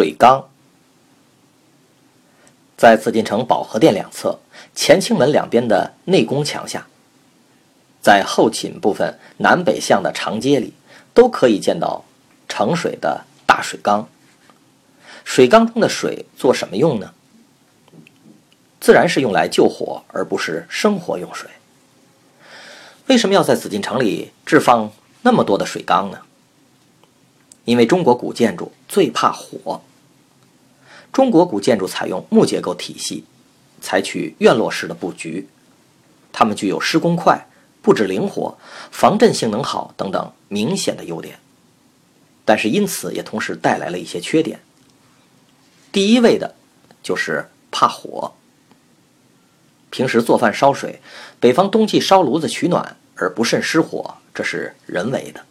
水缸在紫禁城保和殿两侧乾清门两边的内宫墙下，在后寝部分南北向的长街里，都可以见到盛水的大水缸。水缸中的水做什么用呢？自然是用来救火，而不是生活用水。为什么要在紫禁城里置放那么多的水缸呢？因为中国古建筑最怕火。中国古建筑采用木结构体系，采取院落式的布局，它们具有施工快、布置灵活、防震性能好等等明显的优点，但是因此也同时带来了一些缺点。第一位的，就是怕火。平时做饭烧水，北方冬季烧炉子取暖而不慎失火，这是人为的。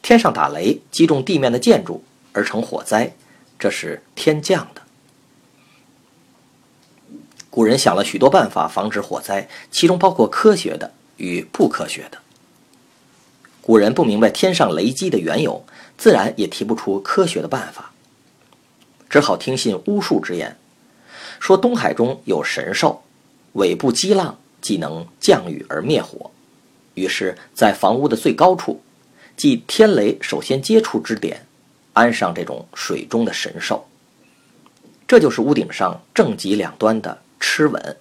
天上打雷击中地面的建筑而成火灾，这是天降的。古人想了许多办法防止火灾，其中包括科学的与不科学的。古人不明白天上雷击的缘由，自然也提不出科学的办法，只好听信巫术之言，说东海中有神兽，尾部激浪，即能降雨而灭火。于是，在房屋的最高处。即天雷首先接触之点，安上这种水中的神兽。这就是屋顶上正极两端的螭吻。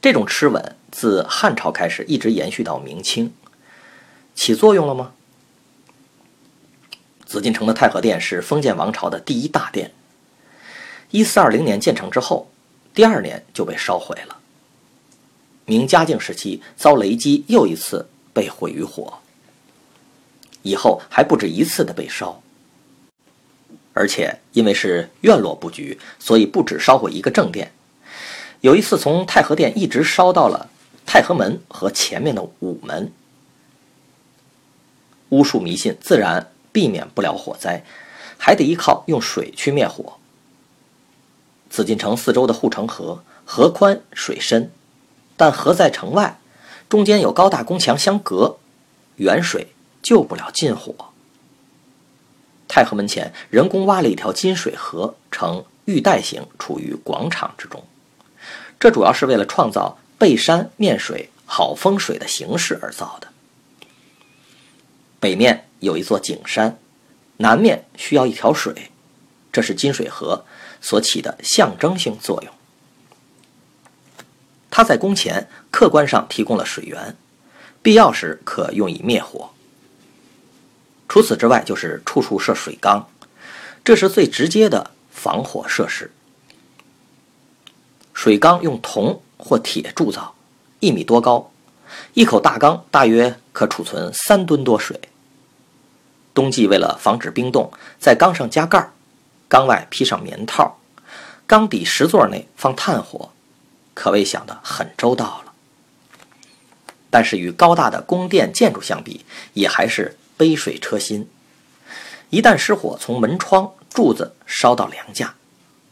这种螭吻自汉朝开始一直延续到明清，起作用了吗？紫禁城的太和殿是封建王朝的第一大殿，一四二零年建成之后，第二年就被烧毁了。明嘉靖时期遭雷击，又一次被毁于火。以后还不止一次的被烧，而且因为是院落布局，所以不止烧毁一个正殿。有一次从太和殿一直烧到了太和门和前面的午门。巫术迷信自然避免不了火灾，还得依靠用水去灭火。紫禁城四周的护城河，河宽水深，但河在城外，中间有高大宫墙相隔，远水。救不了近火。太和门前人工挖了一条金水河，呈玉带形，处于广场之中。这主要是为了创造背山面水、好风水的形式而造的。北面有一座景山，南面需要一条水，这是金水河所起的象征性作用。它在宫前客观上提供了水源，必要时可用以灭火。除此之外，就是处处设水缸，这是最直接的防火设施。水缸用铜或铁铸造，一米多高，一口大缸大约可储存三吨多水。冬季为了防止冰冻，在缸上加盖儿，缸外披上棉套，缸底石座内放炭火，可谓想得很周到了。但是与高大的宫殿建筑相比，也还是。杯水车薪，一旦失火，从门窗、柱子烧到梁架，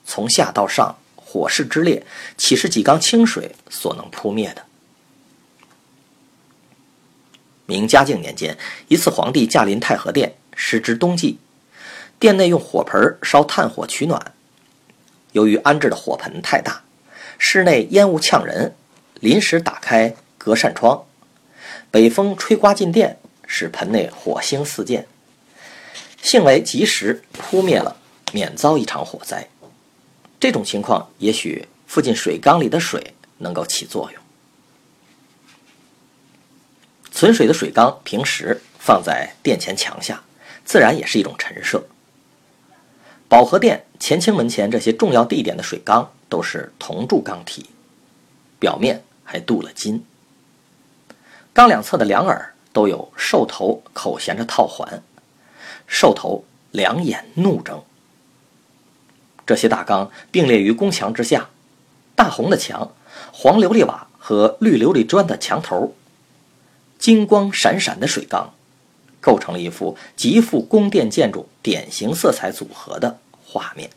从下到上，火势之烈，岂是几缸清水所能扑灭的？明嘉靖年间，一次皇帝驾临太和殿，时值冬季，殿内用火盆烧炭火取暖，由于安置的火盆太大，室内烟雾呛人，临时打开隔扇窗，北风吹刮进殿。使盆内火星四溅，幸为及时扑灭了，免遭一场火灾。这种情况，也许附近水缸里的水能够起作用。存水的水缸平时放在殿前墙下，自然也是一种陈设。保和殿、乾清门前这些重要地点的水缸都是铜铸缸体，表面还镀了金。缸两侧的两耳都有兽头口衔着套环，兽头两眼怒睁。这些大缸并列于宫墙之下，大红的墙，黄琉璃瓦和绿琉璃砖的墙头，金光闪闪的水缸，构成了一幅极富宫殿建筑典型色彩组合的画面。